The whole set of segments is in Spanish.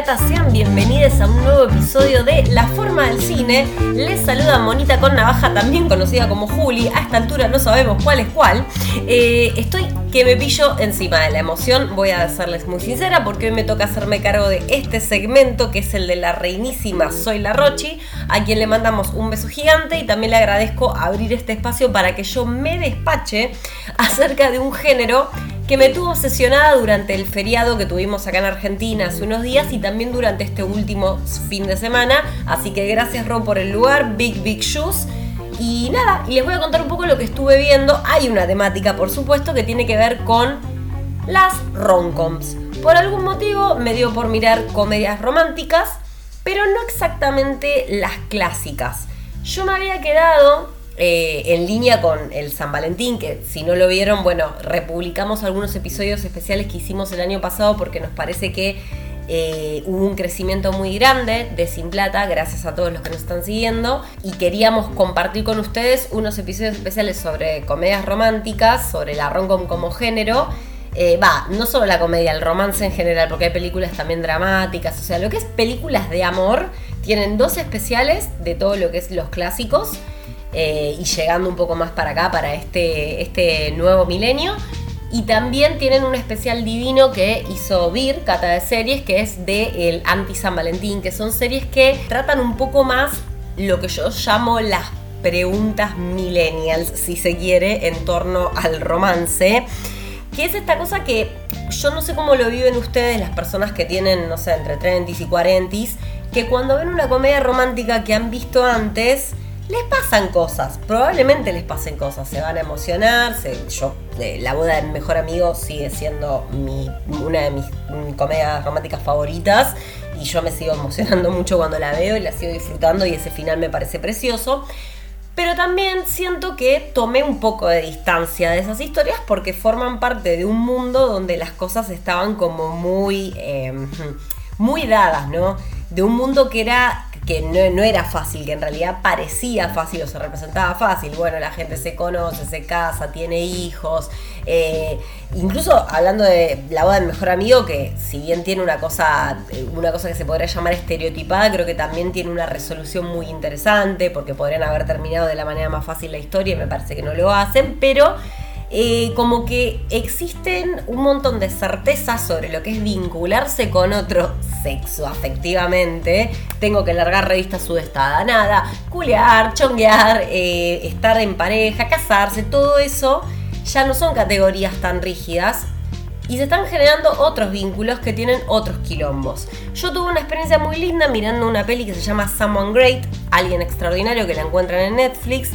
Sean bienvenidos a un nuevo episodio de La Forma del Cine. Les saluda Monita con Navaja, también conocida como Juli. A esta altura no sabemos cuál es cuál. Eh, estoy que me pillo encima de la emoción, voy a serles muy sincera, porque hoy me toca hacerme cargo de este segmento que es el de la reinísima Soy la Rochi, a quien le mandamos un beso gigante y también le agradezco abrir este espacio para que yo me despache acerca de un género que me tuvo obsesionada durante el feriado que tuvimos acá en Argentina hace unos días y también durante este último fin de semana. Así que gracias Ron por el lugar, Big Big Shoes. Y nada, les voy a contar un poco lo que estuve viendo. Hay una temática, por supuesto, que tiene que ver con las romcoms. Por algún motivo me dio por mirar comedias románticas, pero no exactamente las clásicas. Yo me había quedado eh, en línea con el San Valentín, que si no lo vieron, bueno, republicamos algunos episodios especiales que hicimos el año pasado porque nos parece que eh, hubo un crecimiento muy grande de Sin Plata, gracias a todos los que nos están siguiendo, y queríamos compartir con ustedes unos episodios especiales sobre comedias románticas, sobre la romcom como género. Eh, va, no solo la comedia, el romance en general, porque hay películas también dramáticas, o sea, lo que es películas de amor, tienen dos especiales de todo lo que es los clásicos. Eh, y llegando un poco más para acá, para este, este nuevo milenio. Y también tienen un especial divino que hizo Vir, Cata de Series, que es de el Anti San Valentín, que son series que tratan un poco más lo que yo llamo las preguntas millennials, si se quiere, en torno al romance. Que es esta cosa que yo no sé cómo lo viven ustedes, las personas que tienen, no sé, entre 30 y 40, que cuando ven una comedia romántica que han visto antes, les pasan cosas, probablemente les pasen cosas, se van a emocionar, yo, la boda de mi mejor amigo sigue siendo una de mis, comedias románticas favoritas y yo me sigo emocionando mucho cuando la veo y la sigo disfrutando y ese final me parece precioso. Pero también siento que tomé un poco de distancia de esas historias porque forman parte de un mundo donde las cosas estaban como muy, em, muy dadas, ¿no? De un mundo que era que no, era fácil, que en realidad parecía fácil o se representaba fácil. Bueno, la gente se conoce, se casa, tiene hijos. Eh, incluso hablando de la boda del mejor amigo, que si bien tiene una cosa, una cosa que se podría llamar estereotipada, creo que también tiene una resolución muy interesante, porque podrían haber terminado de la manera más fácil la historia y me parece que no lo hacen, pero eh, como que existen un montón de certezas sobre lo que es vincularse con otro sexo afectivamente. Tengo que largar revista sudestada, nada, culear, chonguear, eh, estar en pareja, casarse, todo eso ya no son categorías tan rígidas. Y se están generando otros vínculos que tienen otros quilombos. Yo tuve una experiencia muy linda mirando una peli que se llama Someone Great, Alguien Extraordinario, que la encuentran en Netflix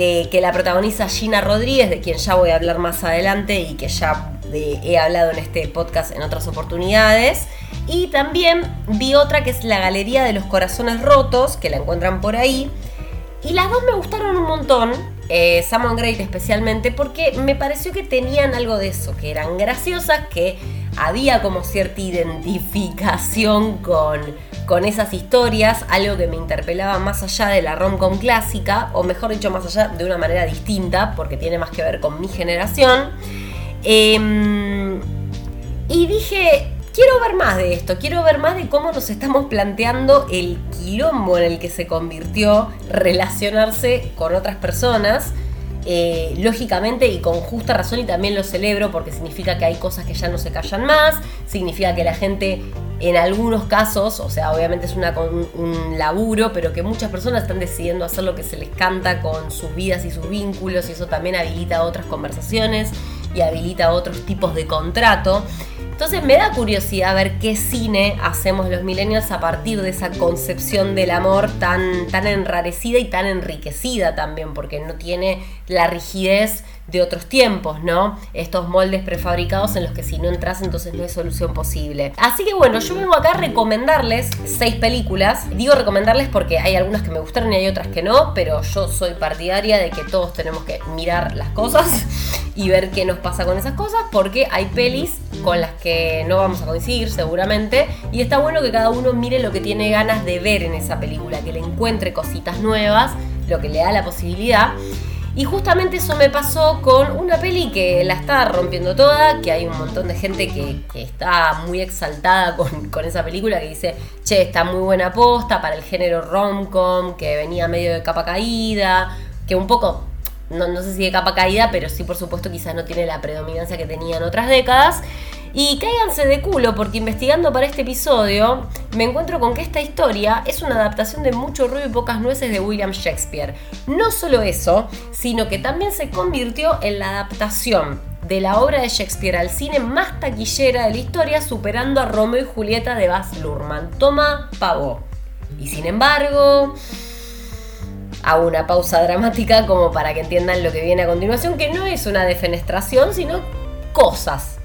que la protagoniza Gina Rodríguez, de quien ya voy a hablar más adelante y que ya he hablado en este podcast en otras oportunidades. Y también vi otra que es La Galería de los Corazones Rotos, que la encuentran por ahí. Y las dos me gustaron un montón, eh, Sam Great especialmente, porque me pareció que tenían algo de eso, que eran graciosas, que había como cierta identificación con con esas historias, algo que me interpelaba más allá de la rom-com clásica, o mejor dicho, más allá de una manera distinta, porque tiene más que ver con mi generación. Em, y dije, quiero ver más de esto, quiero ver más de cómo nos estamos planteando el quilombo en el que se convirtió relacionarse con otras personas. Eh, lógicamente y con justa razón y también lo celebro porque significa que hay cosas que ya no se callan más, significa que la gente en algunos casos, o sea, obviamente es una, un, laburo, pero que muchas personas están decidiendo hacer lo que se les canta con sus vidas y sus vínculos, y eso también habilita otras conversaciones y habilita otros tipos de contrato. Entonces me da curiosidad ver qué cine hacemos los millennials a partir de esa concepción del amor tan, tan enrarecida y tan enriquecida también, porque no tiene la rigidez de otros tiempos, ¿no? Estos moldes prefabricados en los que si no entras entonces no hay solución posible. Así que bueno, yo vengo acá a recomendarles seis películas. Digo recomendarles porque hay algunas que me gustaron y hay otras que no, pero yo soy partidaria de que todos tenemos que mirar las cosas y ver qué nos pasa con esas cosas porque hay pelis con las que no vamos a coincidir seguramente y está bueno que cada uno mire lo que tiene ganas de ver en esa película, que le encuentre cositas nuevas, lo que le da la posibilidad. Y justamente eso me pasó con una peli que la está rompiendo toda, que hay un montón de gente que, está muy exaltada con, con, esa película, que dice, che, está muy buena posta para el género rom-com, que venía medio de capa caída, que un poco no, no, sé si de capa caída, pero sí por supuesto quizás no tiene la predominancia que tenía en otras décadas. Y cáiganse de culo porque investigando para este episodio me encuentro con que esta historia es una adaptación de Mucho ruido y pocas nueces de William Shakespeare. No solo eso, sino que también se convirtió en la adaptación de la obra de Shakespeare al cine más taquillera de la historia, superando a Romeo y Julieta de Baz Luhrmann. Toma pavo. Y sin embargo, hago una pausa dramática como para que entiendan lo que viene a continuación, que no es una defenestración, sino cosas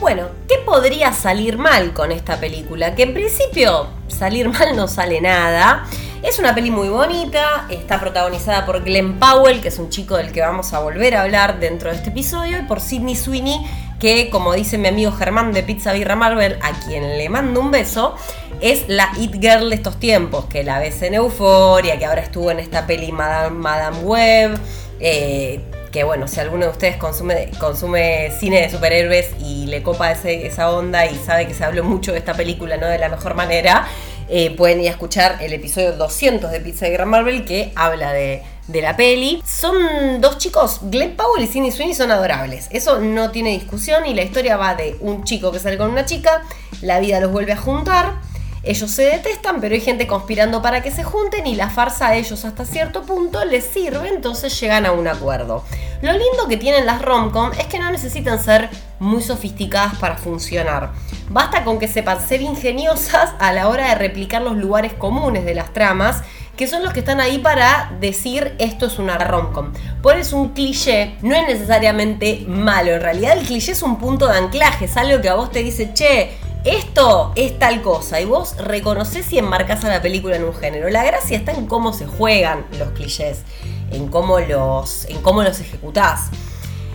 bueno, ¿qué podría salir mal con esta película? Que en principio salir mal no sale nada. Es una peli muy bonita, está protagonizada por Glenn Powell, que es un chico del que vamos a volver a hablar dentro de este episodio, y por Sidney Sweeney, que como dice mi amigo Germán de Pizza Birra Marvel, a quien le mando un beso, es la It Girl de estos tiempos, que la ves en Euforia, que ahora estuvo en esta peli Madame, Madame Web. Eh, que bueno, si alguno de ustedes consume, consume cine de superhéroes y le copa esa onda y sabe que se habló mucho de esta película, no de la mejor manera, eh, pueden ir a escuchar el episodio 200 de Pizza de Gran Marvel que habla de, la peli. Son dos chicos, Glenn Powell y Sidney Sweeney son adorables. Eso no tiene discusión y la historia va de un chico que sale con una chica, la vida los vuelve a juntar ellos se detestan, pero hay gente conspirando para que se junten y la farsa a ellos hasta cierto punto les sirve, entonces llegan a un acuerdo. Lo lindo que tienen las romcom es que no necesitan ser muy sofisticadas para funcionar. Basta con que sepan ser ingeniosas a la hora de replicar los lugares comunes de las tramas que son los que están ahí para decir esto es una romcom. Por eso un cliché no es necesariamente malo, en realidad el cliché es un punto de anclaje, es algo que a vos te dice, che, esto es tal cosa y vos reconoces y enmarcas a la película en un género. La gracia está en cómo se juegan los clichés, en cómo los, en cómo los ejecutás.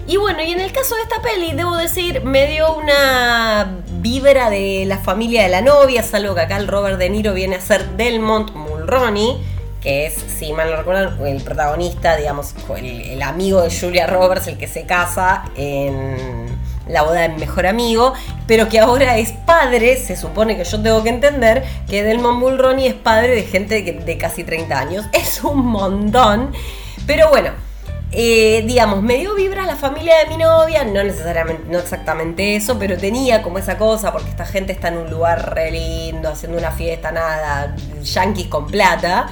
Y bueno, y en el caso de esta peli, debo decir, me dio una vibra de la familia de la novia, es algo que acá el Robert De Niro viene a ser Delmont Mulroney, que es, si mal no recuerdan, el protagonista, digamos, el amigo de Julia Roberts, el que se casa en la boda del mejor amigo, pero que ahora es padre, se supone que yo tengo que entender que Delmon Mulroney es padre de gente de, casi 30 años. Es un montón, pero bueno. Eh, digamos, me dio vibra la familia de mi novia, no necesariamente, no exactamente eso, pero tenía como esa cosa, porque esta gente está en un lugar re lindo, haciendo una fiesta, nada, yankees con plata.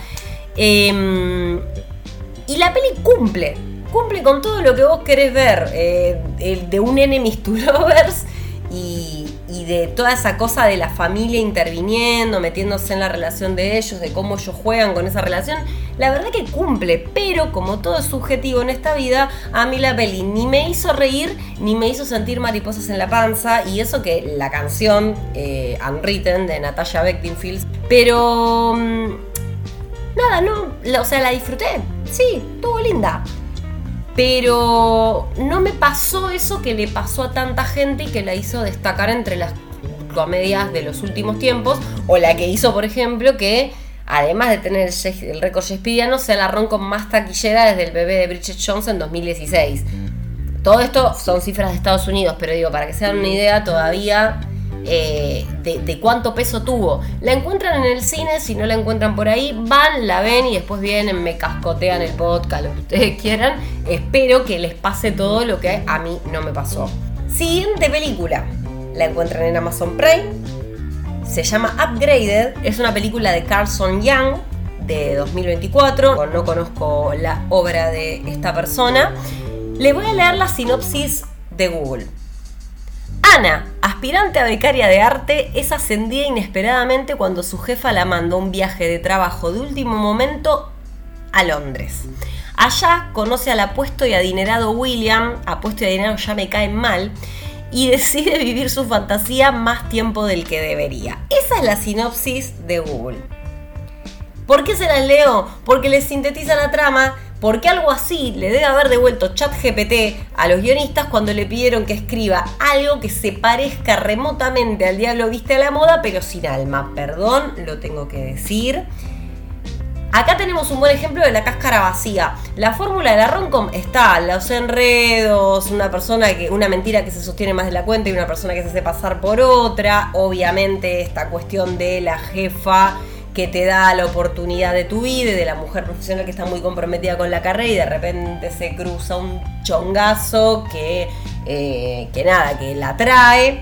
Em, y la peli cumple, cumple con todo lo que vos querés ver, eh, de un enemies to lovers y, de toda esa cosa de la familia interviniendo, metiéndose en la relación de ellos, de cómo ellos juegan con esa relación, la verdad que cumple, pero como todo es subjetivo en esta vida, a mí la peli ni me hizo reír, ni me hizo sentir mariposas en la panza, y eso que la canción eh, Unwritten de Natasha Beckinfield, pero... Mm, nada, no, o sea, la disfruté, sí, estuvo linda. Pero no me pasó eso que le pasó a tanta gente y que la hizo destacar entre las comedias de los últimos tiempos, o la que hizo, por ejemplo, que además de tener el récord shakespeariano, sea la ron con más taquillera desde el bebé de Bridget Jones en 2016. Todo esto son cifras de Estados Unidos, pero digo, para que se den una idea, todavía eh, de, cuánto peso tuvo. La encuentran en el cine, si no la encuentran por ahí, van, la ven y después vienen, me cascotean el podcast, lo que ustedes quieran. Espero que les pase todo lo que a mí no me pasó. Siguiente película, la encuentran en Amazon Prime. Se llama Upgraded, es una película de Carlson Young de 2024. No conozco la obra de esta persona. Les voy a leer la sinopsis de Google. Ana, aspirante a becaria de arte, es ascendida inesperadamente cuando su jefa la mandó un viaje de trabajo de último momento a Londres. Allá conoce al apuesto y adinerado William, apuesto y adinerado ya me caen mal, y decide vivir su fantasía más tiempo del que debería. Esa es la sinopsis de Google. ¿Por qué se las leo? Porque les sintetiza la trama porque algo así le debe haber devuelto ChatGPT a los guionistas cuando le pidieron que escriba algo que se parezca remotamente al diablo viste a la moda, pero sin alma. Perdón, lo tengo que decir. Acá tenemos un buen ejemplo de la cáscara vacía. La fórmula de la romcom está, los enredos, una persona que, una mentira que se sostiene más de la cuenta y una persona que se hace pasar por otra. Obviamente esta cuestión de la jefa que te da la oportunidad de tu vida y de la mujer profesional que está muy comprometida con la carrera y de repente se cruza un chongazo que, eh, que nada, que la trae.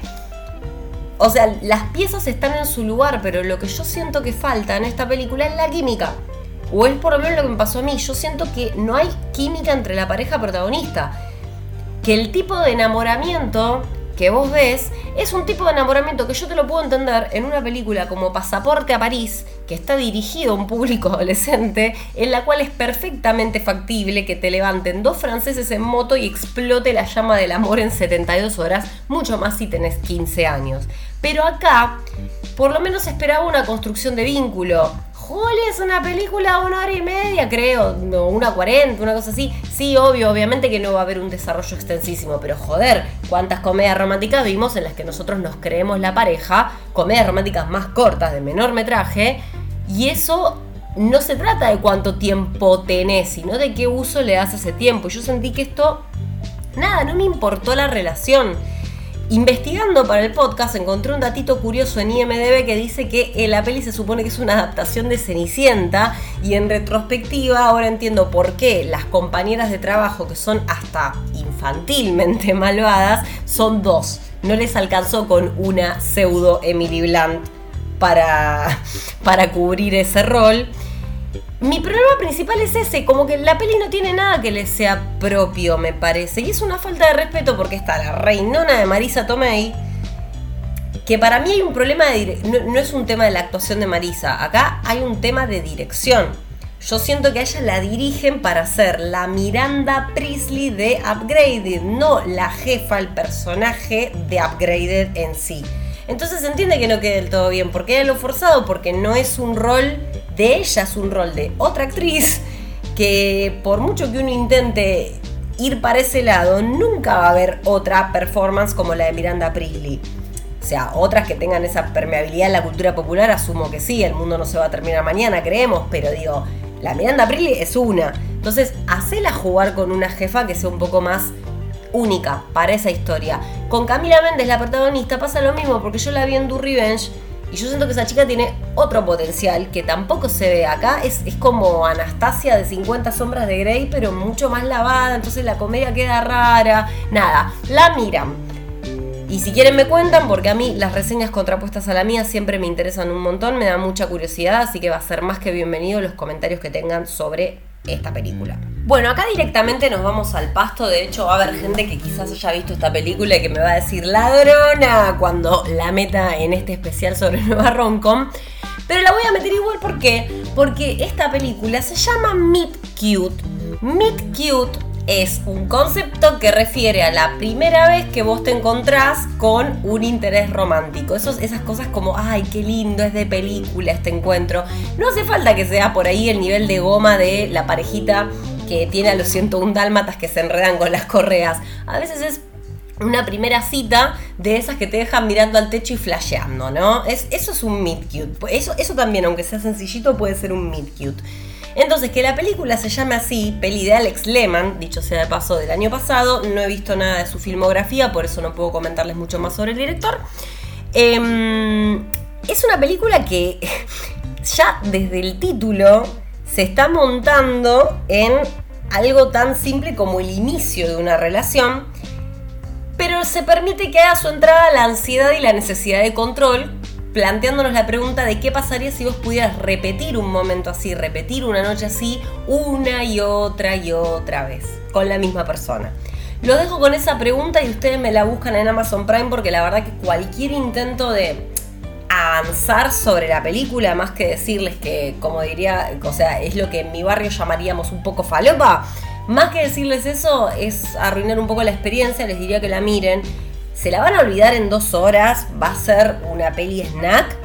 O sea, las piezas están en su lugar, pero lo que yo siento que falta en esta película es la química. O es por lo menos lo que me pasó a mí. Yo siento que no hay química entre la pareja protagonista. Que el tipo de enamoramiento que vos ves es un tipo de enamoramiento que yo te lo puedo entender en una película como Pasaporte a París, que está dirigido a un público adolescente, en la cual es perfectamente factible que te levanten dos franceses en moto y explote la llama del amor en 72 horas, mucho más si tenés 15 años. Pero acá, por lo menos esperaba una construcción de vínculo, Juli es una película de una hora y media, creo, o una cuarenta, una cosa así. Sí, obvio, obviamente que no va a haber un desarrollo extensísimo, pero joder, cuántas comedias románticas vimos en las que nosotros nos creemos la pareja, comedias románticas más cortas, de menor metraje, y eso no se trata de cuánto tiempo tenés, sino de qué uso le das a ese tiempo. Y yo sentí que esto, nada, no me importó la relación. Investigando para el podcast encontré un datito curioso en IMDB que dice que la peli se supone que es una adaptación de Cenicienta y en retrospectiva ahora entiendo por qué las compañeras de trabajo que son hasta infantilmente malvadas son dos. No les alcanzó con una pseudo Emily Blunt para, para cubrir ese rol. Mi problema principal es ese, como que la peli no tiene nada que le sea propio, me parece. Y es una falta de respeto porque está la reinona de Marisa Tomei, que para mí hay un problema de... No, no es un tema de la actuación de Marisa, acá hay un tema de dirección. Yo siento que a ella la dirigen para ser la Miranda Priestley de Upgraded, no la jefa, el personaje de Upgraded en sí. Entonces se entiende que no quede del todo bien, porque es lo forzado, porque no es un rol de ella, es un rol de otra actriz, que por mucho que uno intente ir para ese lado, nunca va a haber otra performance como la de Miranda Priestley. O sea, otras que tengan esa permeabilidad en la cultura popular, asumo que sí, el mundo no se va a terminar mañana, creemos, pero digo, la Miranda Priestley es una. Entonces, hacela jugar con una jefa que sea un poco más única para esa historia. Con Camila Méndez, la protagonista, pasa lo mismo, porque yo la vi en Do Revenge y yo siento que esa chica tiene otro potencial que tampoco se ve acá. Es, es como Anastasia de 50 sombras de Grey, pero mucho más lavada, entonces la comedia queda rara. Nada, la miran. Y si quieren me cuentan, porque a mí las reseñas contrapuestas a la mía siempre me interesan un montón, me da mucha curiosidad, así que va a ser más que bienvenido los comentarios que tengan sobre esta película. Bueno, acá directamente nos vamos al pasto. De hecho, va a haber gente que quizás haya visto esta película y que me va a decir ladrona cuando la meta en este especial sobre Nueva Roncom. Pero la voy a meter igual, ¿por qué? Porque esta película se llama Meet Cute. Meet Cute es un concepto que refiere a la primera vez que vos te encontrás con un interés romántico. esas cosas como, ay, qué lindo, es de película este encuentro. No hace falta que sea por ahí el nivel de goma de la parejita que tiene a los 101 dálmatas que se enredan con las correas. A veces es una primera cita de esas que te dejan mirando al techo y flasheando, ¿no? Es, eso es un meet cute. Eso, eso también, aunque sea sencillito, puede ser un meet cute. Entonces, que la película se llame así, peli de Alex Lehman, dicho sea de paso del año pasado, no he visto nada de su filmografía, por eso no puedo comentarles mucho más sobre el director. Em, es una película que ya desde el título se está montando en algo tan simple como el inicio de una relación, pero se permite que haga su entrada la ansiedad y la necesidad de control, planteándonos la pregunta de qué pasaría si vos pudieras repetir un momento así, repetir una noche así, una y otra y otra vez, con la misma persona. Lo dejo con esa pregunta y ustedes me la buscan en Amazon Prime porque la verdad que cualquier intento de avanzar sobre la película, más que decirles que, como diría, o sea, es lo que en mi barrio llamaríamos un poco falopa, más que decirles eso es arruinar un poco la experiencia, les diría que la miren se la van a olvidar en dos horas, va a ser una peli snack.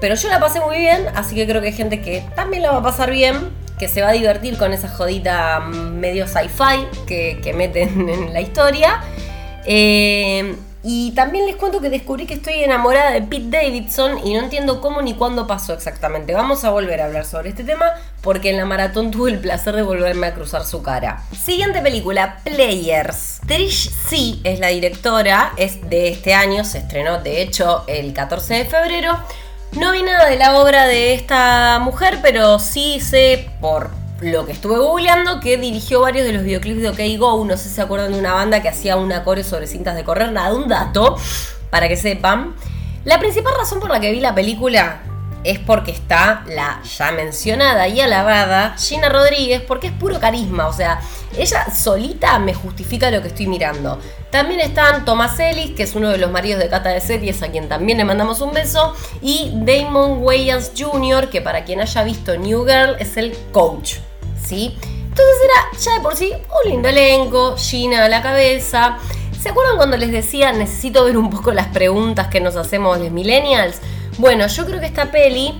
Pero yo la pasé muy bien, así que creo que hay gente que también la va a pasar bien, que se va a divertir con esa jodita medio sci-fi que, meten en la historia. Eh, y también les cuento que descubrí que estoy enamorada de Pete Davidson y no entiendo cómo ni cuándo pasó exactamente. Vamos a volver a hablar sobre este tema, porque en la maratón tuve el placer de volverme a cruzar su cara. Siguiente película, Players. Trish C es la directora, es de este año, se estrenó de hecho el 14 de febrero. No vi nada de la obra de esta mujer, pero sí sé por lo que estuve googleando que dirigió varios de los videoclips de OK Go. No sé si se acuerdan de una banda que hacía una core sobre cintas de correr. Nada, un dato para que sepan. La principal razón por la que vi la película es porque está la ya mencionada y alabada Gina Rodríguez, porque es puro carisma, o sea, ella solita me justifica lo que estoy mirando. También están Thomas Ellis, que es uno de los maridos de Cata de Series, a quien también le mandamos un beso, y Damon Wayans Jr., que para quien haya visto New Girl es el coach, Entonces era ya de por sí un lindo elenco, Gina a la cabeza. ¿Se acuerdan cuando les decía necesito ver un poco las preguntas que nos hacemos los millennials? Bueno, yo creo que esta peli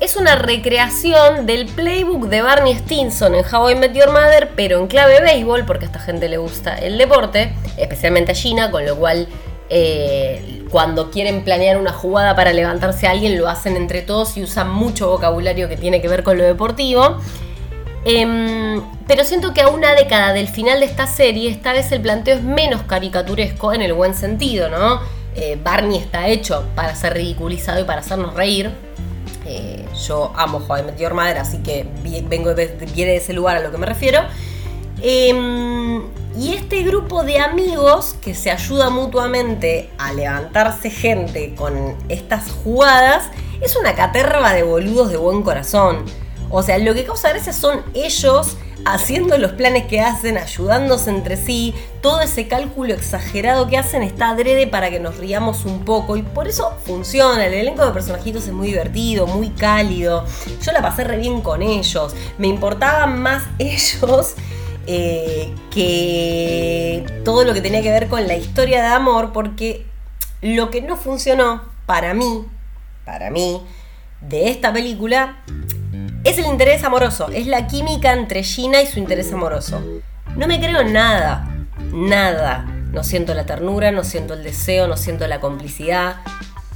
es una recreación del playbook de Barney Stinson en How I Met Your Mother, pero en clave béisbol, porque a esta gente le gusta el deporte, especialmente a Gina, con lo cual eh, cuando quieren planear una jugada para levantarse a alguien lo hacen entre todos y usan mucho vocabulario que tiene que ver con lo deportivo. Em, pero siento que a una década del final de esta serie, esta vez el planteo es menos caricaturesco en el buen sentido, ¿no? Eh, Barney está hecho para ser ridiculizado y para hacernos reír. Eh, yo amo How I Met Madre, así que vengo de, de ese lugar a lo que me refiero. Em, y este grupo de amigos que se ayuda mutuamente a levantarse gente con estas jugadas es una caterva de boludos de buen corazón. O sea, lo que causa gracia son ellos haciendo los planes que hacen, ayudándose entre sí, todo ese cálculo exagerado que hacen está adrede para que nos riamos un poco. Y por eso funciona, el elenco de personajitos es muy divertido, muy cálido, yo la pasé re bien con ellos, me importaban más ellos eh, que todo lo que tenía que ver con la historia de amor porque lo que no funcionó para mí, para mí, de esta película es el interés amoroso, es la química entre Gina y su interés amoroso. No me creo nada, nada. No siento la ternura, no siento el deseo, no siento la complicidad.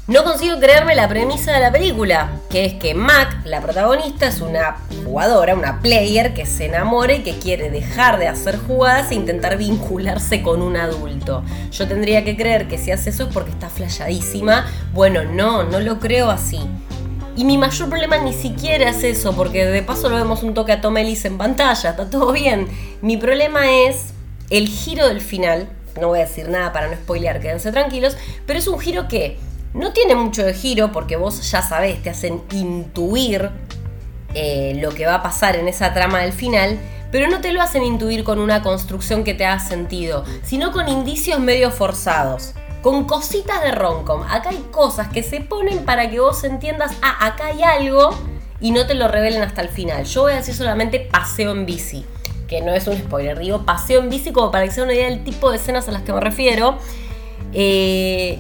No consigo creerme la premisa de la película, que es que Mac, la protagonista, es una jugadora, una player que se enamora y que quiere dejar de hacer jugadas e intentar vincularse con un adulto. Yo tendría que creer que si hace eso es porque está flayadísima. Bueno, no, no lo creo así. Y mi mayor problema ni siquiera es eso, porque de paso lo vemos un toque a Tom Ellis en pantalla, está todo bien. Mi problema es el giro del final. No voy a decir nada para no spoilear, quédense tranquilos. Pero es un giro que no tiene mucho de giro, porque vos ya sabés, te hacen intuir eh, lo que va a pasar en esa trama del final. Pero no te lo hacen intuir con una construcción que te haga sentido, sino con indicios medio forzados con cositas de roncom. Acá hay cosas que se ponen para que vos entiendas, ah, acá hay algo y no te lo revelen hasta el final. Yo voy a decir solamente paseo en bici, que no es un spoiler, digo paseo en bici como para que se una idea del tipo de escenas a las que me refiero. Eh,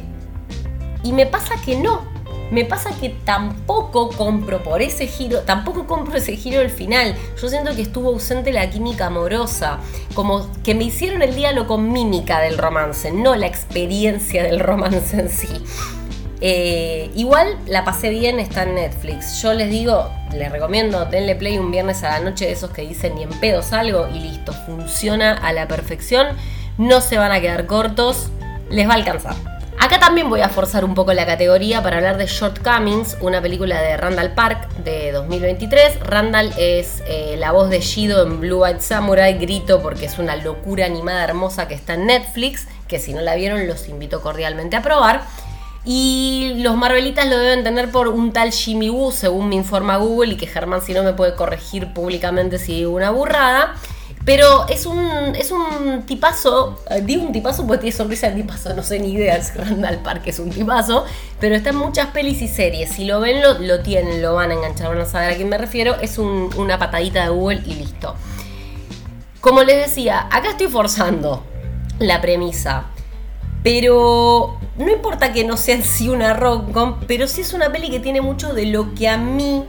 y me pasa que no, me pasa que tampoco compro por ese giro, tampoco compro ese giro al final. Yo siento que estuvo ausente la química amorosa, como que me hicieron el diálogo con mímica del romance, no la experiencia del romance en sí. Eh, igual la pasé bien, está en Netflix. Yo les digo, les recomiendo, denle play un viernes a la noche de esos que dicen ni en pedos algo y listo, funciona a la perfección. No se van a quedar cortos, les va a alcanzar. Acá también voy a forzar un poco la categoría para hablar de Shortcomings, una película de Randall Park de 2023. Randall es eh, la voz de Shido en Blue Eyed Samurai, grito porque es una locura animada hermosa que está en Netflix, que si no la vieron los invito cordialmente a probar. Y los Marvelitas lo deben tener por un tal Jimmy Woo, según me informa Google, y que Germán si no me puede corregir públicamente si digo una burrada. Pero es un, es un tipazo, eh, digo un tipazo porque tiene sonrisa de tipazo, no sé ni idea si Randall Park es un tipazo, pero está en muchas pelis y series. Si lo ven, lo, tienen, lo van a enganchar, van a saber a quién me refiero. Es una patadita de Google y listo. Como les decía, acá estoy forzando la premisa. Pero no importa que no sea en sí una rom pero sí es una peli que tiene mucho de lo que a mí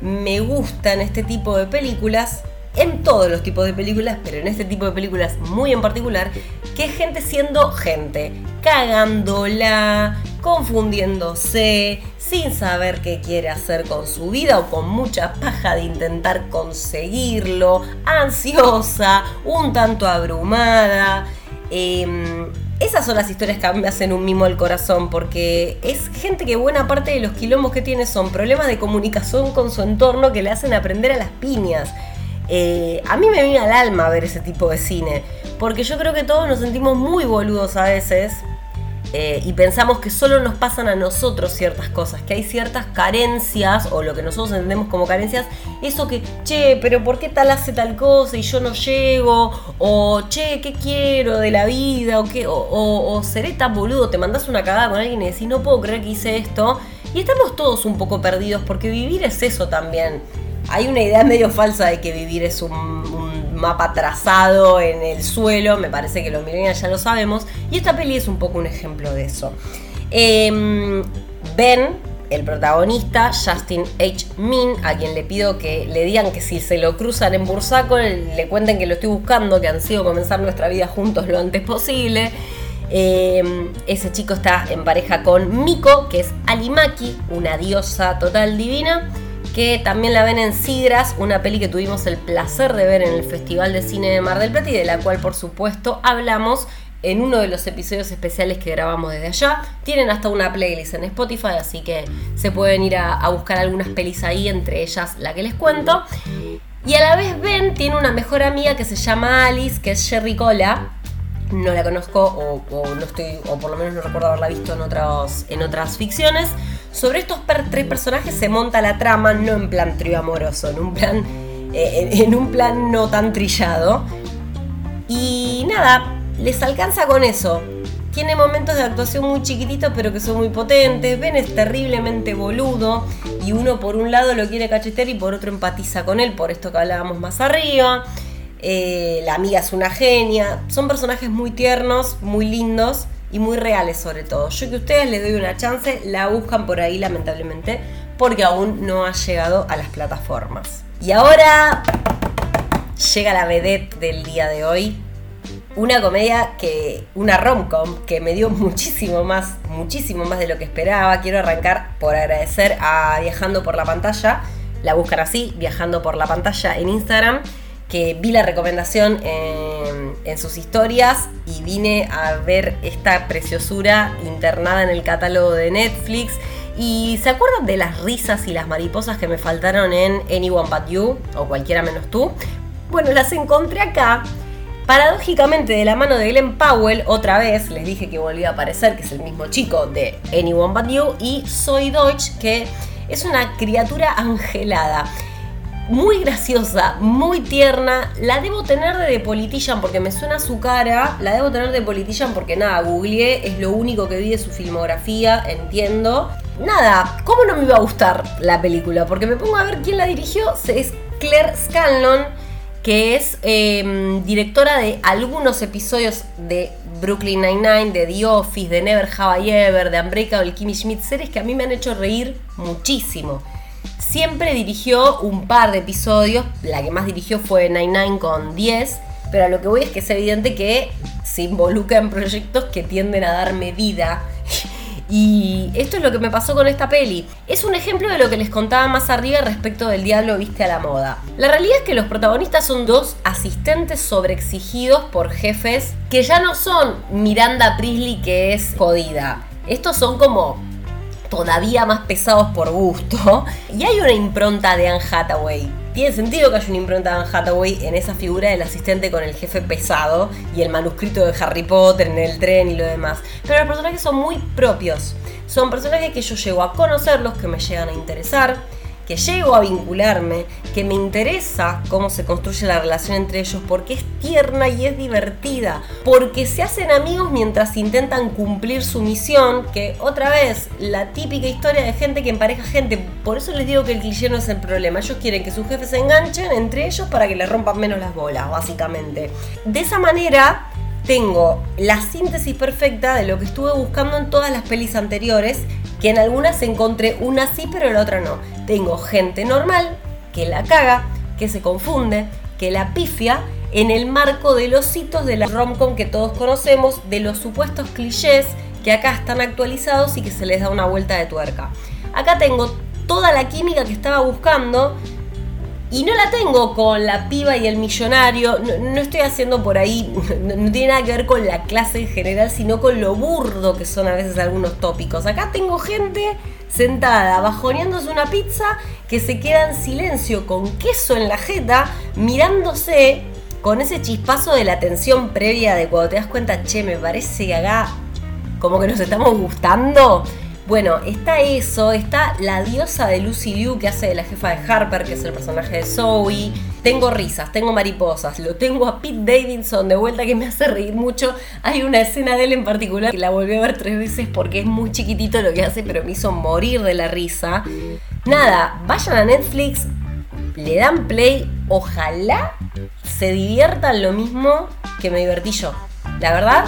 me gusta en este tipo de películas en todos los tipos de películas, pero en este tipo de películas muy en particular, que es gente siendo gente, cagándola, confundiéndose, sin saber qué quiere hacer con su vida o con mucha paja de intentar conseguirlo, ansiosa, un tanto abrumada. Em, esas son las historias que me hacen un mimo al corazón, porque es gente que buena parte de los quilombos que tiene son problemas de comunicación con su entorno que le hacen aprender a las piñas. Eh, a mí me viene al alma ver ese tipo de cine, porque yo creo que todos nos sentimos muy boludos a veces eh, y pensamos que solo nos pasan a nosotros ciertas cosas, que hay ciertas carencias o lo que nosotros entendemos como carencias, eso que, che, pero ¿por qué tal hace tal cosa y yo no llego? O, che, ¿qué quiero de la vida? O, qué, o, seré tan boludo, te mandas una cagada con alguien y decís, no puedo creer que hice esto. Y estamos todos un poco perdidos porque vivir es eso también. Hay una idea medio falsa de que vivir es un mapa trazado en el suelo, me parece que los millennials ya lo sabemos, y esta peli es un poco un ejemplo de eso. Em, ben, el protagonista, Justin H. Min, a quien le pido que le digan que si se lo cruzan en Bursaco, le cuenten que lo estoy buscando, que han sido comenzar nuestra vida juntos lo antes posible. Em, ese chico está en pareja con Miko, que es Alimaki, una diosa total divina que también la ven en Sidras, una peli que tuvimos el placer de ver en el Festival de Cine de Mar del Plata y de la cual por supuesto hablamos en uno de los episodios especiales que grabamos desde allá. Tienen hasta una playlist en Spotify, así que se pueden ir a, buscar algunas pelis ahí, entre ellas la que les cuento. Y a la vez Ben tiene una mejor amiga que se llama Alice, que es Sherry Cola. No la conozco o, no estoy, o por lo menos no recuerdo haberla visto en, otros, en otras ficciones. Sobre estos tres personajes se monta la trama, no en plan trío amoroso, en un plan, eh, en un plan no tan trillado. Y nada, les alcanza con eso. Tiene momentos de actuación muy chiquititos pero que son muy potentes. Ben es terriblemente boludo y uno por un lado lo quiere cachetear y por otro empatiza con él, por esto que hablábamos más arriba. Eh, la amiga es una genia. Son personajes muy tiernos, muy lindos y muy reales sobre todo. Yo que ustedes les doy una chance, la buscan por ahí lamentablemente, porque aún no ha llegado a las plataformas. Y ahora llega la vedette del día de hoy. Una comedia que, una romcom que me dio muchísimo más, muchísimo más de lo que esperaba. Quiero arrancar por agradecer a Viajando por la pantalla. La buscan así, Viajando por la pantalla en Instagram que vi la recomendación en, sus historias y vine a ver esta preciosura internada en el catálogo de Netflix. ¿Y se acuerdan de las risas y las mariposas que me faltaron en Anyone But You o cualquiera menos tú? Bueno, las encontré acá. Paradójicamente, de la mano de Glenn Powell, otra vez les dije que volvía a aparecer, que es el mismo chico de Anyone But You, y Soy Deutsch, que es una criatura angelada muy graciosa, muy tierna. La debo tener de Politician porque me suena su cara. La debo tener de Politician porque nada, googleé, es lo único que vi de su filmografía, entiendo. Nada, ¿cómo no me iba a gustar la película? Porque me pongo a ver quién la dirigió. Es Claire Scanlon, que es em, directora de algunos episodios de Brooklyn Nine-Nine, de The Office, de Never Have I Ever, de Unbreakable Kimmy Schmidt, series que a mí me han hecho reír muchísimo. Siempre dirigió un par de episodios, la que más dirigió fue Nine Nine con 10, pero a lo que voy es que es evidente que se involucra en proyectos que tienden a darme vida. Y esto es lo que me pasó con esta peli. Es un ejemplo de lo que les contaba más arriba respecto del Diablo Viste a la Moda. La realidad es que los protagonistas son dos asistentes sobreexigidos por jefes que ya no son Miranda Priestley que es jodida. Estos son como todavía más pesados por gusto. Y hay una impronta de Anne Hathaway. Tiene sentido que haya una impronta de Anne Hathaway en esa figura del asistente con el jefe pesado y el manuscrito de Harry Potter en el tren y lo demás. Pero los personajes son muy propios. Son personajes que yo llego a conocerlos, que me llegan a interesar que llego a vincularme, que me interesa cómo se construye la relación entre ellos, porque es tierna y es divertida, porque se hacen amigos mientras intentan cumplir su misión, que otra vez, la típica historia de gente que empareja gente, por eso les digo que el cliché no es el problema, ellos quieren que sus jefes se enganchen entre ellos para que les rompan menos las bolas, básicamente. De esa manera, tengo la síntesis perfecta de lo que estuve buscando en todas las pelis anteriores, que en algunas encontré una sí, pero en la otra no. Tengo gente normal que la caga, que se confunde, que la pifia en el marco de los hitos de la romcom que todos conocemos, de los supuestos clichés que acá están actualizados y que se les da una vuelta de tuerca. Acá tengo toda la química que estaba buscando y no la tengo con la piba y el millonario, no, estoy haciendo por ahí, no, tiene nada que ver con la clase en general, sino con lo burdo que son a veces algunos tópicos. Acá tengo gente sentada, bajoneándose una pizza, que se queda en silencio con queso en la jeta, mirándose con ese chispazo de la tensión previa de cuando te das cuenta, che, me parece que acá como que nos estamos gustando. Bueno, está eso, está la diosa de Lucy Liu que hace de la jefa de Harper, que es el personaje de Zoe. Tengo risas, tengo mariposas, lo tengo a Pete Davidson de vuelta que me hace reír mucho. Hay una escena de él en particular que la volví a ver tres veces porque es muy chiquitito lo que hace, pero me hizo morir de la risa. Nada, vayan a Netflix, le dan play, ojalá se diviertan lo mismo que me divertí yo. La verdad,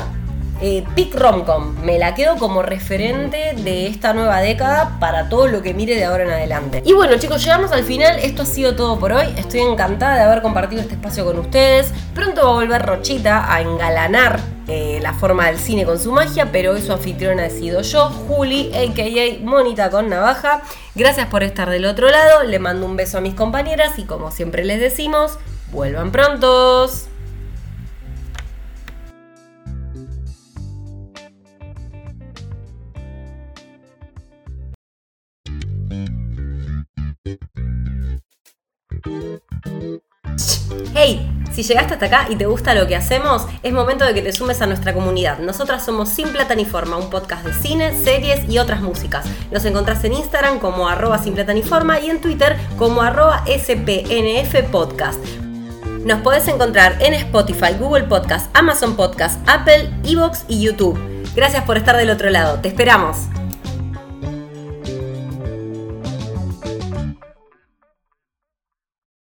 eh, Pick Romcom, me la quedo como referente de esta nueva década para todo lo que mire de ahora en adelante. Y bueno chicos, llegamos al final, esto ha sido todo por hoy, estoy encantada de haber compartido este espacio con ustedes, pronto va a volver Rochita a engalanar eh, la forma del cine con su magia, pero hoy su anfitriona he sido yo, Juli, a.k.a. Monita con Navaja. Gracias por estar del otro lado, le mando un beso a mis compañeras y como siempre les decimos, vuelvan prontos. Si llegaste hasta acá y te gusta lo que hacemos, es momento de que te sumes a nuestra comunidad. Nosotras somos Sin Plata un podcast de cine, series y otras músicas. Nos encontrás en Instagram como arroba Sin Plata y en Twitter como arroba SPNF Podcast. Nos podés encontrar en Spotify, Google Podcast, Amazon Podcast, Apple, Evox y YouTube. Gracias por estar del otro lado. Te esperamos.